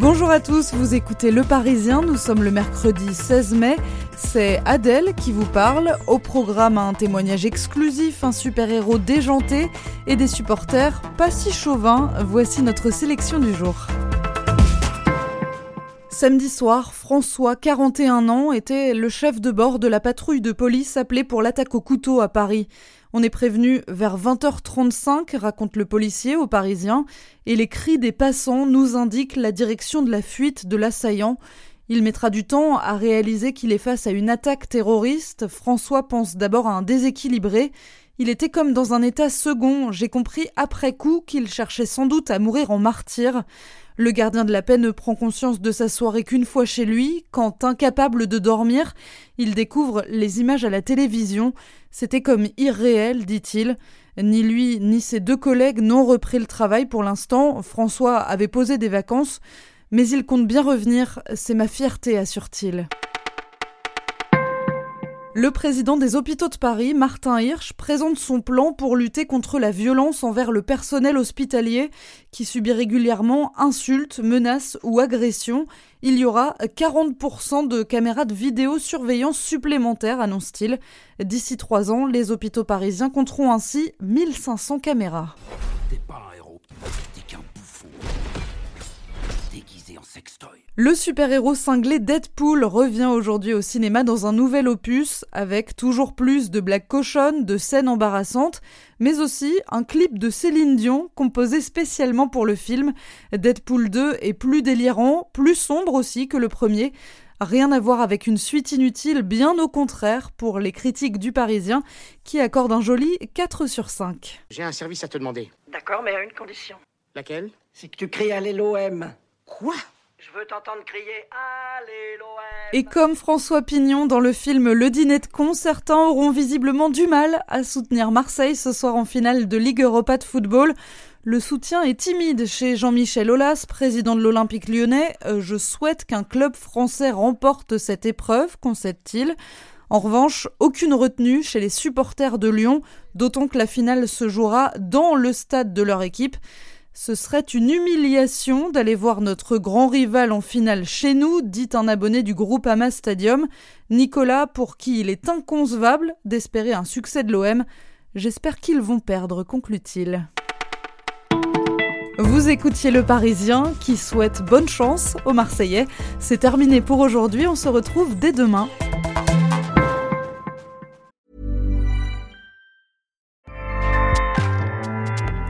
Bonjour à tous, vous écoutez Le Parisien, nous sommes le mercredi 16 mai, c'est Adèle qui vous parle, au programme un témoignage exclusif, un super-héros déjanté et des supporters pas si chauvins, voici notre sélection du jour. Samedi soir, François, 41 ans, était le chef de bord de la patrouille de police appelée pour l'attaque au couteau à Paris. On est prévenu vers 20h35, raconte le policier aux Parisiens, et les cris des passants nous indiquent la direction de la fuite de l'assaillant. Il mettra du temps à réaliser qu'il est face à une attaque terroriste. François pense d'abord à un déséquilibré. Il était comme dans un état second. J'ai compris après coup qu'il cherchait sans doute à mourir en martyr. Le gardien de la paix ne prend conscience de sa soirée qu'une fois chez lui, quand, incapable de dormir, il découvre les images à la télévision. C'était comme irréel, dit-il. Ni lui ni ses deux collègues n'ont repris le travail pour l'instant. François avait posé des vacances, mais il compte bien revenir. C'est ma fierté, assure-t-il. Le président des hôpitaux de Paris, Martin Hirsch, présente son plan pour lutter contre la violence envers le personnel hospitalier qui subit régulièrement insultes, menaces ou agressions. Il y aura 40% de caméras de vidéosurveillance supplémentaires, annonce-t-il. D'ici trois ans, les hôpitaux parisiens compteront ainsi 1500 caméras. T'es qu'un bouffon. Déguisé en sextoy. Le super-héros cinglé Deadpool revient aujourd'hui au cinéma dans un nouvel opus avec toujours plus de blagues cochonnes, de scènes embarrassantes, mais aussi un clip de Céline Dion composé spécialement pour le film. Deadpool 2 est plus délirant, plus sombre aussi que le premier. Rien à voir avec une suite inutile, bien au contraire pour les critiques du Parisien qui accordent un joli 4 sur 5. J'ai un service à te demander. D'accord, mais à une condition. Laquelle? C'est que tu cries Allez l'OM. Quoi? Et comme François Pignon dans le film Le dîner de con, certains auront visiblement du mal à soutenir Marseille ce soir en finale de Ligue Europa de football. Le soutien est timide chez Jean-Michel Aulas, président de l'Olympique lyonnais. Euh, je souhaite qu'un club français remporte cette épreuve, concède-t-il. En revanche, aucune retenue chez les supporters de Lyon, d'autant que la finale se jouera dans le stade de leur équipe. Ce serait une humiliation d'aller voir notre grand rival en finale chez nous, dit un abonné du groupe Ama Stadium, Nicolas, pour qui il est inconcevable d'espérer un succès de l'OM. J'espère qu'ils vont perdre, conclut-il. Vous écoutiez Le Parisien qui souhaite bonne chance aux Marseillais. C'est terminé pour aujourd'hui, on se retrouve dès demain.